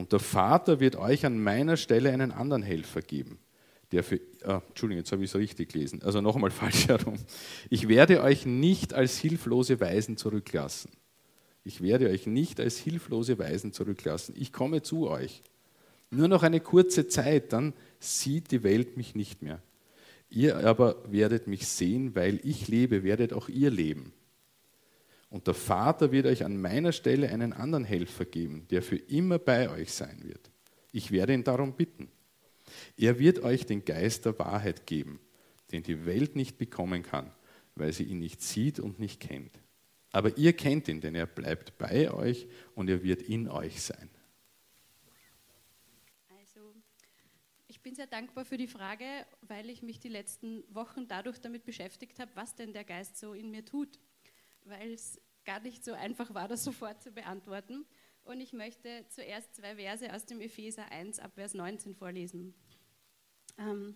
Und der Vater wird euch an meiner Stelle einen anderen Helfer geben, der für, ah, Entschuldigung, jetzt habe ich es richtig gelesen, also noch einmal falsch herum. Ich werde euch nicht als hilflose Weisen zurücklassen. Ich werde euch nicht als hilflose Weisen zurücklassen. Ich komme zu euch. Nur noch eine kurze Zeit, dann sieht die Welt mich nicht mehr. Ihr aber werdet mich sehen, weil ich lebe, werdet auch ihr leben. Und der Vater wird euch an meiner Stelle einen anderen Helfer geben, der für immer bei euch sein wird. Ich werde ihn darum bitten. Er wird euch den Geist der Wahrheit geben, den die Welt nicht bekommen kann, weil sie ihn nicht sieht und nicht kennt. Aber ihr kennt ihn, denn er bleibt bei euch und er wird in euch sein. Also, ich bin sehr dankbar für die Frage, weil ich mich die letzten Wochen dadurch damit beschäftigt habe, was denn der Geist so in mir tut. Weil es gar nicht so einfach war, das sofort zu beantworten. Und ich möchte zuerst zwei Verse aus dem Epheser 1 ab Vers 19 vorlesen. Ähm,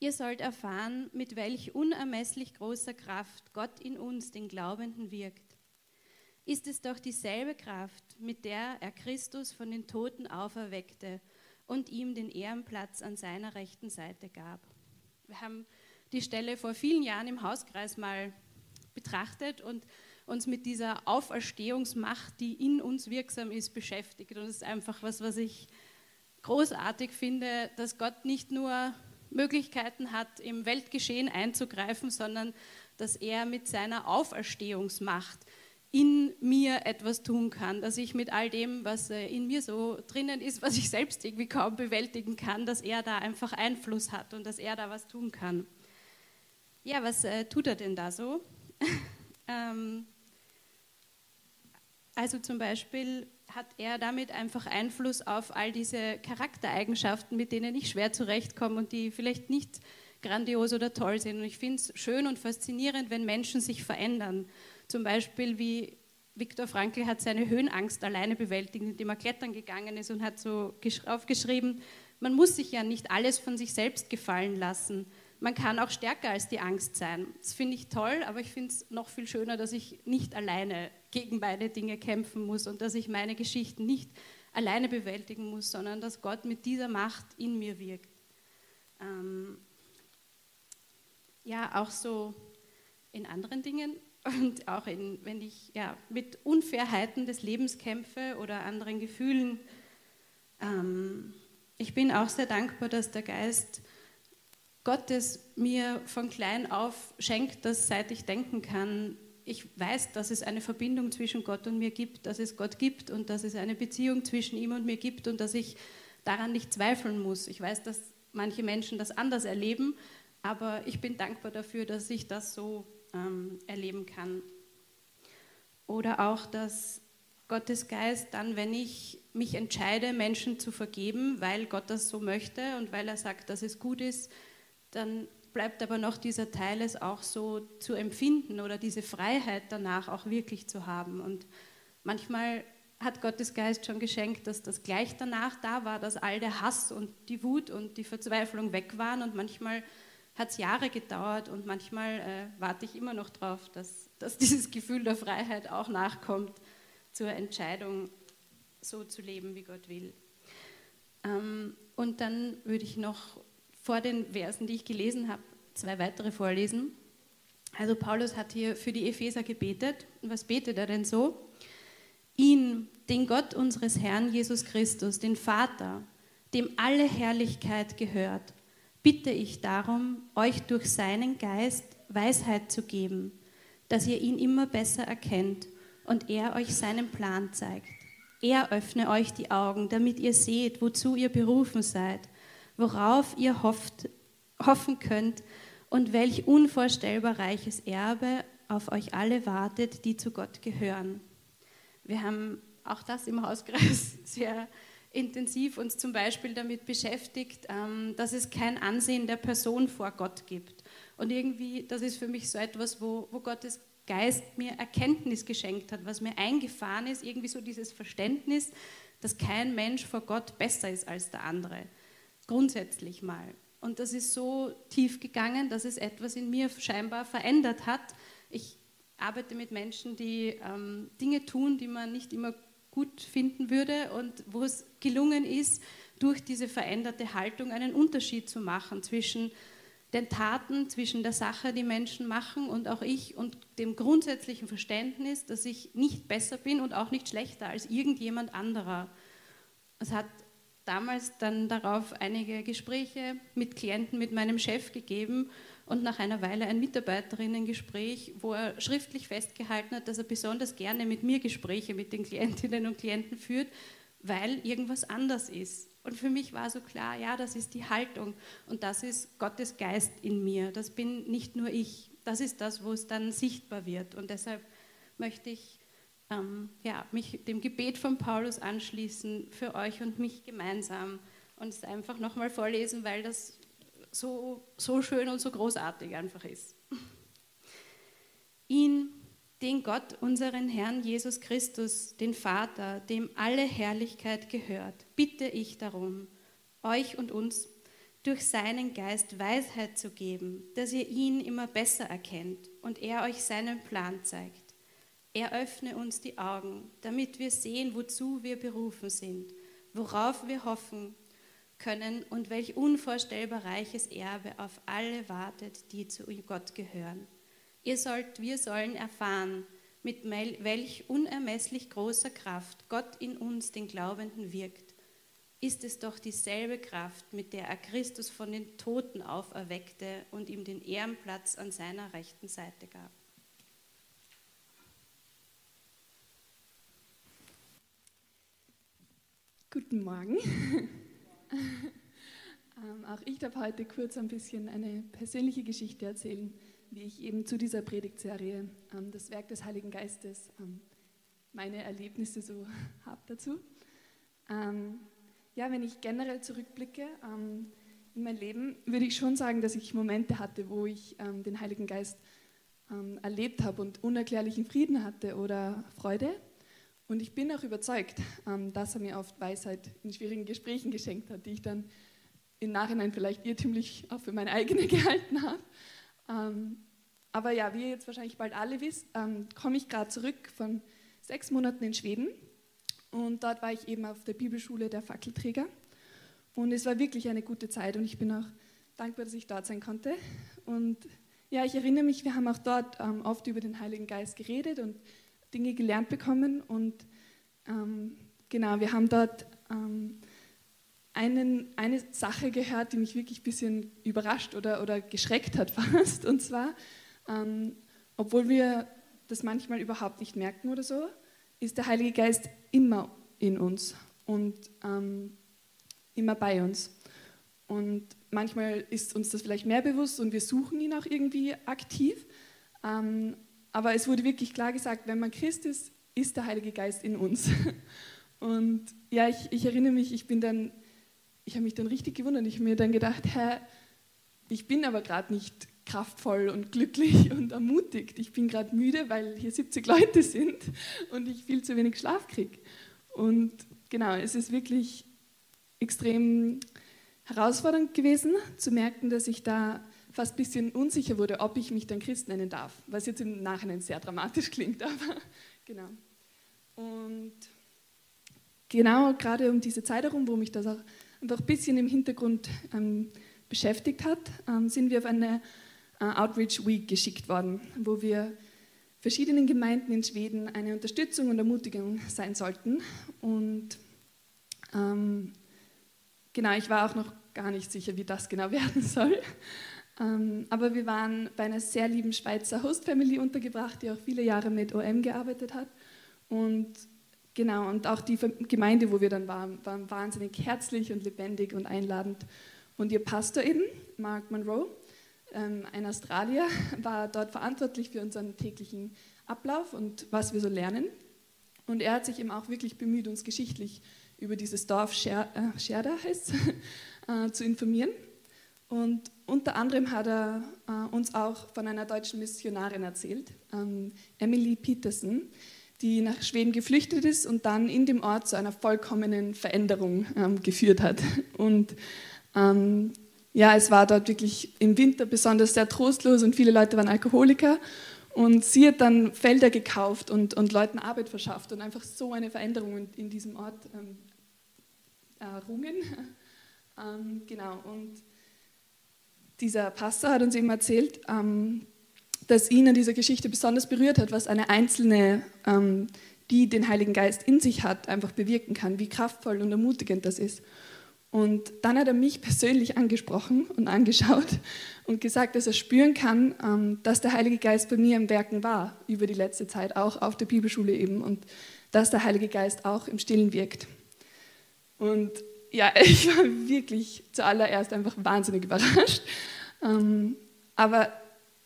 Ihr sollt erfahren, mit welch unermesslich großer Kraft Gott in uns, den Glaubenden, wirkt. Ist es doch dieselbe Kraft, mit der er Christus von den Toten auferweckte und ihm den Ehrenplatz an seiner rechten Seite gab. Wir haben die Stelle vor vielen Jahren im Hauskreis mal betrachtet und uns mit dieser Auferstehungsmacht, die in uns wirksam ist, beschäftigt. Und es ist einfach was, was ich großartig finde, dass Gott nicht nur Möglichkeiten hat, im Weltgeschehen einzugreifen, sondern dass er mit seiner Auferstehungsmacht in mir etwas tun kann, dass ich mit all dem, was äh, in mir so drinnen ist, was ich selbst irgendwie kaum bewältigen kann, dass er da einfach Einfluss hat und dass er da was tun kann. Ja, was äh, tut er denn da so? ähm, also zum Beispiel hat er damit einfach Einfluss auf all diese Charaktereigenschaften, mit denen ich schwer zurechtkomme und die vielleicht nicht grandios oder toll sind. Und ich finde es schön und faszinierend, wenn Menschen sich verändern. Zum Beispiel wie Viktor Frankl hat seine Höhenangst alleine bewältigt, indem er klettern gegangen ist und hat so aufgeschrieben, man muss sich ja nicht alles von sich selbst gefallen lassen man kann auch stärker als die Angst sein. Das finde ich toll, aber ich finde es noch viel schöner, dass ich nicht alleine gegen meine Dinge kämpfen muss und dass ich meine Geschichten nicht alleine bewältigen muss, sondern dass Gott mit dieser Macht in mir wirkt. Ähm ja, auch so in anderen Dingen und auch in, wenn ich ja, mit Unfairheiten des Lebens kämpfe oder anderen Gefühlen. Ähm ich bin auch sehr dankbar, dass der Geist Gottes mir von klein auf schenkt, dass seit ich denken kann, ich weiß, dass es eine Verbindung zwischen Gott und mir gibt, dass es Gott gibt und dass es eine Beziehung zwischen ihm und mir gibt und dass ich daran nicht zweifeln muss. Ich weiß, dass manche Menschen das anders erleben, aber ich bin dankbar dafür, dass ich das so ähm, erleben kann. Oder auch, dass Gottes Geist dann, wenn ich mich entscheide, Menschen zu vergeben, weil Gott das so möchte und weil er sagt, dass es gut ist, dann bleibt aber noch dieser Teil, es auch so zu empfinden oder diese Freiheit danach auch wirklich zu haben. Und manchmal hat Gottes Geist schon geschenkt, dass das gleich danach da war, dass all der Hass und die Wut und die Verzweiflung weg waren. Und manchmal hat es Jahre gedauert und manchmal äh, warte ich immer noch darauf, dass, dass dieses Gefühl der Freiheit auch nachkommt zur Entscheidung, so zu leben, wie Gott will. Ähm, und dann würde ich noch vor den Versen, die ich gelesen habe, zwei weitere vorlesen. Also Paulus hat hier für die Epheser gebetet. Was betet er denn so? Ihn, den Gott unseres Herrn Jesus Christus, den Vater, dem alle Herrlichkeit gehört, bitte ich darum, euch durch seinen Geist Weisheit zu geben, dass ihr ihn immer besser erkennt und er euch seinen Plan zeigt. Er öffne euch die Augen, damit ihr seht, wozu ihr berufen seid worauf ihr hofft, hoffen könnt und welch unvorstellbar reiches Erbe auf euch alle wartet, die zu Gott gehören. Wir haben auch das im Hauskreis sehr intensiv uns zum Beispiel damit beschäftigt, ähm, dass es kein Ansehen der Person vor Gott gibt. Und irgendwie, das ist für mich so etwas, wo, wo Gottes Geist mir Erkenntnis geschenkt hat, was mir eingefahren ist, irgendwie so dieses Verständnis, dass kein Mensch vor Gott besser ist als der andere grundsätzlich mal. Und das ist so tief gegangen, dass es etwas in mir scheinbar verändert hat. Ich arbeite mit Menschen, die ähm, Dinge tun, die man nicht immer gut finden würde und wo es gelungen ist, durch diese veränderte Haltung einen Unterschied zu machen zwischen den Taten, zwischen der Sache, die Menschen machen und auch ich und dem grundsätzlichen Verständnis, dass ich nicht besser bin und auch nicht schlechter als irgendjemand anderer. Es hat damals dann darauf einige Gespräche mit Klienten, mit meinem Chef gegeben und nach einer Weile ein Mitarbeiterinnengespräch, wo er schriftlich festgehalten hat, dass er besonders gerne mit mir Gespräche mit den Klientinnen und Klienten führt, weil irgendwas anders ist. Und für mich war so klar, ja, das ist die Haltung und das ist Gottes Geist in mir. Das bin nicht nur ich. Das ist das, wo es dann sichtbar wird. Und deshalb möchte ich ähm, ja, mich dem Gebet von Paulus anschließen für euch und mich gemeinsam und es einfach nochmal vorlesen, weil das so, so schön und so großartig einfach ist. Ihn den Gott, unseren Herrn Jesus Christus, den Vater, dem alle Herrlichkeit gehört, bitte ich darum, euch und uns durch seinen Geist Weisheit zu geben, dass ihr ihn immer besser erkennt und er euch seinen Plan zeigt. Er öffne uns die Augen, damit wir sehen, wozu wir berufen sind, worauf wir hoffen können und welch unvorstellbar reiches Erbe auf alle wartet, die zu Gott gehören Ihr sollt, wir sollen erfahren, mit welch unermesslich großer Kraft Gott in uns, den Glaubenden, wirkt. Ist es doch dieselbe Kraft, mit der er Christus von den Toten auferweckte und ihm den Ehrenplatz an seiner rechten Seite gab. Guten Morgen. ähm, auch ich darf heute kurz ein bisschen eine persönliche Geschichte erzählen wie ich eben zu dieser Predigtserie ähm, das Werk des Heiligen Geistes, ähm, meine Erlebnisse so habe dazu. Ähm, ja, wenn ich generell zurückblicke ähm, in mein Leben, würde ich schon sagen, dass ich Momente hatte, wo ich ähm, den Heiligen Geist erlebt habe und unerklärlichen Frieden hatte oder Freude. Und ich bin auch überzeugt, dass er mir oft Weisheit in schwierigen Gesprächen geschenkt hat, die ich dann im Nachhinein vielleicht irrtümlich auch für meine eigene gehalten habe. Ähm, aber ja, wie ihr jetzt wahrscheinlich bald alle wisst, ähm, komme ich gerade zurück von sechs Monaten in Schweden. Und dort war ich eben auf der Bibelschule der Fackelträger. Und es war wirklich eine gute Zeit und ich bin auch dankbar, dass ich dort sein konnte. Und ja, ich erinnere mich, wir haben auch dort ähm, oft über den Heiligen Geist geredet und Dinge gelernt bekommen. Und ähm, genau, wir haben dort ähm, einen, eine Sache gehört, die mich wirklich ein bisschen überrascht oder, oder geschreckt hat fast. Und zwar, ähm, obwohl wir das manchmal überhaupt nicht merken oder so, ist der Heilige Geist immer in uns und ähm, immer bei uns. Und manchmal ist uns das vielleicht mehr bewusst und wir suchen ihn auch irgendwie aktiv. Ähm, aber es wurde wirklich klar gesagt, wenn man Christ ist, ist der Heilige Geist in uns. Und ja, ich, ich erinnere mich, ich bin dann ich habe mich dann richtig gewundert. Ich habe mir dann gedacht, hä, ich bin aber gerade nicht kraftvoll und glücklich und ermutigt. Ich bin gerade müde, weil hier 70 Leute sind und ich viel zu wenig Schlaf kriege. Und genau, es ist wirklich extrem herausfordernd gewesen, zu merken, dass ich da fast ein bisschen unsicher wurde, ob ich mich dann Christ nennen darf, was jetzt im Nachhinein sehr dramatisch klingt, aber genau. Und genau gerade um diese Zeit herum, wo mich das auch einfach ein bisschen im Hintergrund ähm, beschäftigt hat, ähm, sind wir auf eine äh, Outreach Week geschickt worden, wo wir verschiedenen Gemeinden in Schweden eine Unterstützung und Ermutigung sein sollten. Und ähm, genau, ich war auch noch gar nicht sicher, wie das genau werden soll. Ähm, aber wir waren bei einer sehr lieben Schweizer Host-Family untergebracht, die auch viele Jahre mit OM gearbeitet hat. Und Genau, und auch die Gemeinde, wo wir dann waren, war wahnsinnig herzlich und lebendig und einladend. Und ihr Pastor eben, Mark Monroe, ähm, ein Australier, war dort verantwortlich für unseren täglichen Ablauf und was wir so lernen. Und er hat sich eben auch wirklich bemüht, uns geschichtlich über dieses Dorf Scherda äh, heißt, äh, zu informieren. Und unter anderem hat er äh, uns auch von einer deutschen Missionarin erzählt, ähm, Emily Peterson, die nach Schweden geflüchtet ist und dann in dem Ort zu einer vollkommenen Veränderung ähm, geführt hat. Und ähm, ja, es war dort wirklich im Winter besonders sehr trostlos und viele Leute waren Alkoholiker. Und sie hat dann Felder gekauft und, und Leuten Arbeit verschafft und einfach so eine Veränderung in, diesem Ort ähm, errungen. genau, und dieser Pastor hat uns eben erzählt, ähm, dass ihn an dieser Geschichte besonders berührt hat, was eine einzelne, ähm, die den Heiligen Geist in sich hat, einfach bewirken kann, wie kraftvoll und ermutigend das ist. Und dann hat er mich persönlich angesprochen und angeschaut und gesagt, dass er spüren kann, ähm, dass der Heilige Geist bei mir im Werken war, über die letzte Zeit, auch auf der Bibelschule eben, und dass der Heilige Geist auch im Stillen wirkt. Und ja, ich war wirklich zuallererst einfach wahnsinnig überrascht. Ähm, aber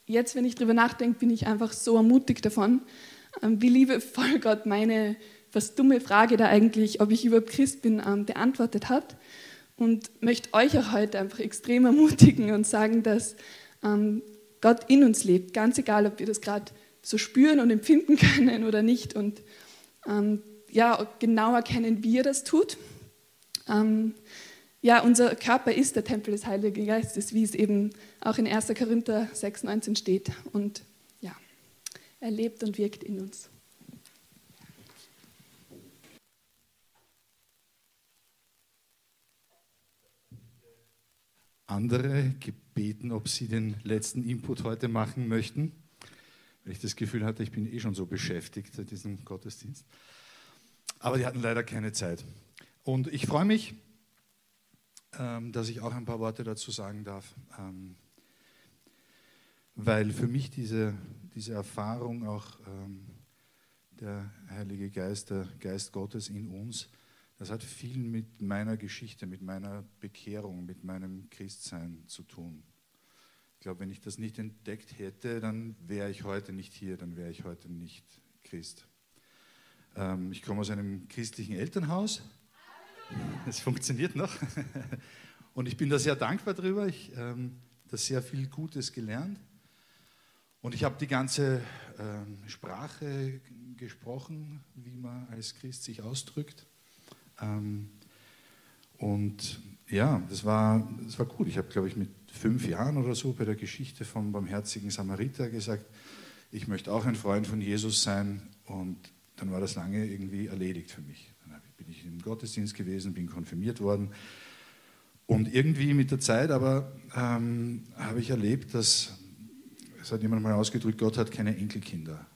jetzt, wenn ich darüber nachdenke, bin ich einfach so ermutigt davon, ähm, wie liebevoll Gott meine fast dumme Frage da eigentlich, ob ich überhaupt Christ bin, beantwortet hat und möchte euch auch heute einfach extrem ermutigen und sagen, dass ähm, Gott in uns lebt, ganz egal, ob wir das gerade so spüren und empfinden können oder nicht und ähm, ja, genau erkennen, wie er das tut. Ähm, ja, unser Körper ist der Tempel des Heiligen Geistes, wie es eben auch in 1. Korinther 6,19 steht. Und ja, er lebt und wirkt in uns. andere gebeten, ob sie den letzten Input heute machen möchten, weil ich das Gefühl hatte, ich bin eh schon so beschäftigt seit diesem Gottesdienst. Aber die hatten leider keine Zeit. Und ich freue mich, ähm, dass ich auch ein paar Worte dazu sagen darf, ähm, weil für mich diese, diese Erfahrung auch ähm, der Heilige Geist, der Geist Gottes in uns, das hat viel mit meiner Geschichte, mit meiner Bekehrung, mit meinem Christsein zu tun. Ich glaube, wenn ich das nicht entdeckt hätte, dann wäre ich heute nicht hier, dann wäre ich heute nicht Christ. Ich komme aus einem christlichen Elternhaus. Es funktioniert noch. Und ich bin da sehr dankbar drüber. Ich habe ähm, da sehr viel Gutes gelernt. Und ich habe die ganze ähm, Sprache gesprochen, wie man als Christ sich ausdrückt. Ähm, und ja, das war, das war gut. Ich habe, glaube ich, mit fünf Jahren oder so bei der Geschichte vom barmherzigen Samariter gesagt, ich möchte auch ein Freund von Jesus sein. Und dann war das lange irgendwie erledigt für mich. Ich im Gottesdienst gewesen, bin konfirmiert worden. Und irgendwie mit der Zeit aber ähm, habe ich erlebt, dass, es hat jemand mal ausgedrückt, Gott hat keine Enkelkinder.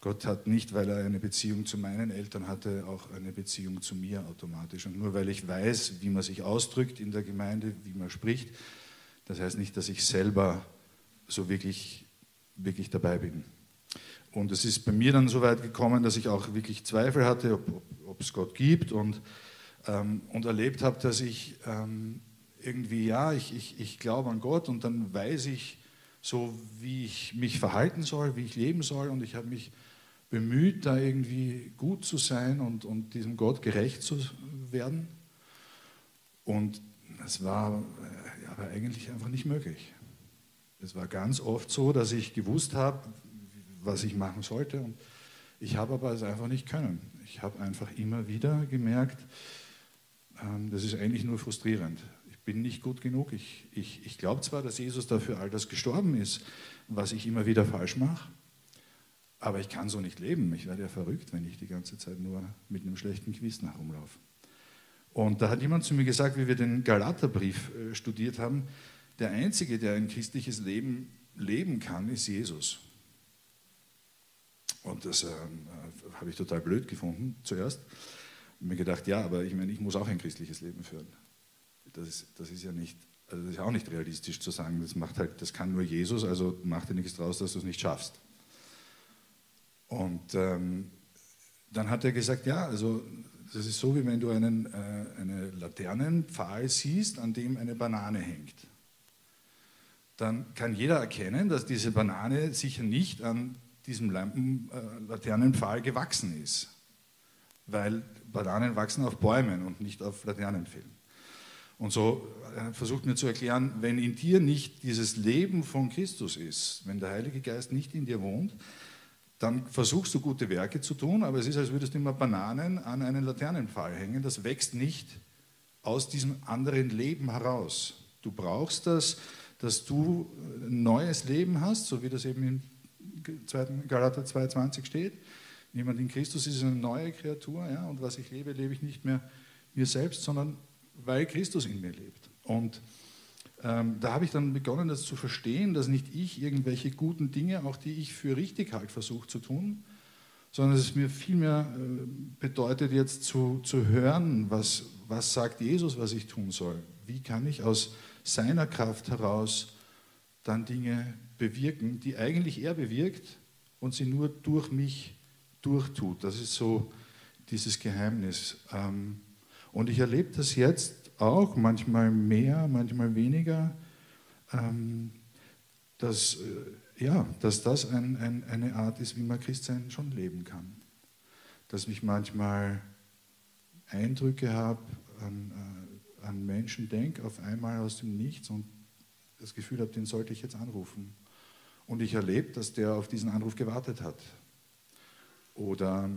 Gott hat nicht, weil er eine Beziehung zu meinen Eltern hatte, auch eine Beziehung zu mir automatisch. Und nur weil ich weiß, wie man sich ausdrückt in der Gemeinde, wie man spricht, das heißt nicht, dass ich selber so wirklich, wirklich dabei bin. Und es ist bei mir dann so weit gekommen, dass ich auch wirklich Zweifel hatte, ob, es Gott gibt und, ähm, und erlebt habe, dass ich ähm, irgendwie, ja, ich, ich, ich glaube an Gott und dann weiß ich so, wie ich mich verhalten soll, wie ich leben soll und ich habe mich bemüht, da irgendwie gut zu sein und, und diesem Gott gerecht zu werden. Und es war äh, aber eigentlich einfach nicht möglich. Es war ganz oft so, dass ich gewusst habe, was ich machen sollte und ich habe aber es einfach nicht können. Ich habe einfach immer wieder gemerkt, ähm, das ist eigentlich nur frustrierend. Ich bin nicht gut genug. Ich, ich, ich glaube zwar, dass Jesus dafür all das gestorben ist, was ich immer wieder falsch mache, aber ich kann so nicht leben. Ich werde ja verrückt, wenn ich die ganze Zeit nur mit einem schlechten Gewissen herumlaufe. Und da hat jemand zu mir gesagt, wie wir den Galaterbrief äh, studiert haben, der Einzige, der ein christliches Leben leben kann, ist Jesus. Und das äh, habe ich total blöd gefunden zuerst. Und mir gedacht, ja, aber ich meine, ich muss auch ein christliches Leben führen. Das ist, das ist ja nicht, also das ist auch nicht realistisch zu sagen, das macht halt, das kann nur Jesus, also macht dir nichts draus, dass du es nicht schaffst. Und ähm, dann hat er gesagt, ja, also das ist so, wie wenn du einen, äh, einen Laternenpfahl siehst, an dem eine Banane hängt. Dann kann jeder erkennen, dass diese Banane sicher nicht an diesem Lampen, äh, Laternenpfahl gewachsen ist. Weil Bananen wachsen auf Bäumen und nicht auf Laternenpfählen. Und so äh, versucht mir zu erklären, wenn in dir nicht dieses Leben von Christus ist, wenn der Heilige Geist nicht in dir wohnt, dann versuchst du gute Werke zu tun, aber es ist, als würdest du immer Bananen an einen Laternenpfahl hängen. Das wächst nicht aus diesem anderen Leben heraus. Du brauchst das, dass du ein neues Leben hast, so wie das eben in Galater 2,20 steht. Jemand in Christus ist eine neue Kreatur ja, und was ich lebe, lebe ich nicht mehr mir selbst, sondern weil Christus in mir lebt. Und ähm, da habe ich dann begonnen, das zu verstehen, dass nicht ich irgendwelche guten Dinge, auch die ich für richtig halte, versuche zu tun, sondern dass es mir vielmehr äh, bedeutet, jetzt zu, zu hören, was, was sagt Jesus, was ich tun soll. Wie kann ich aus seiner Kraft heraus dann Dinge bewirken, die eigentlich er bewirkt und sie nur durch mich durchtut. Das ist so dieses Geheimnis. Ähm, und ich erlebe das jetzt auch, manchmal mehr, manchmal weniger, ähm, dass, äh, ja, dass das ein, ein, eine Art ist, wie man Christsein schon leben kann. Dass ich manchmal Eindrücke habe, an, äh, an Menschen denke, auf einmal aus dem Nichts und das Gefühl habe, den sollte ich jetzt anrufen. Und ich erlebe, dass der auf diesen Anruf gewartet hat. Oder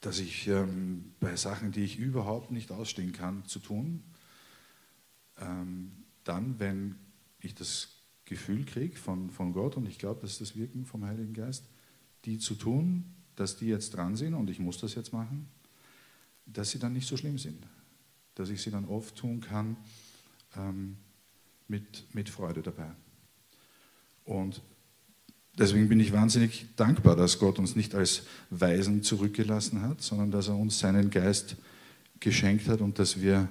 dass ich ähm, bei Sachen, die ich überhaupt nicht ausstehen kann, zu tun, ähm, dann, wenn ich das Gefühl kriege von, von Gott, und ich glaube, das ist das Wirken vom Heiligen Geist, die zu tun, dass die jetzt dran sind und ich muss das jetzt machen, dass sie dann nicht so schlimm sind. Dass ich sie dann oft tun kann ähm, mit, mit Freude dabei. Und deswegen bin ich wahnsinnig dankbar, dass Gott uns nicht als Weisen zurückgelassen hat, sondern dass er uns seinen Geist geschenkt hat und dass wir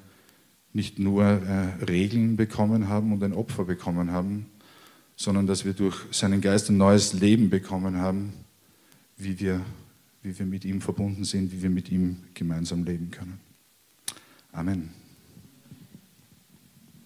nicht nur äh, Regeln bekommen haben und ein Opfer bekommen haben, sondern dass wir durch seinen Geist ein neues Leben bekommen haben, wie wir, wie wir mit ihm verbunden sind, wie wir mit ihm gemeinsam leben können. Amen.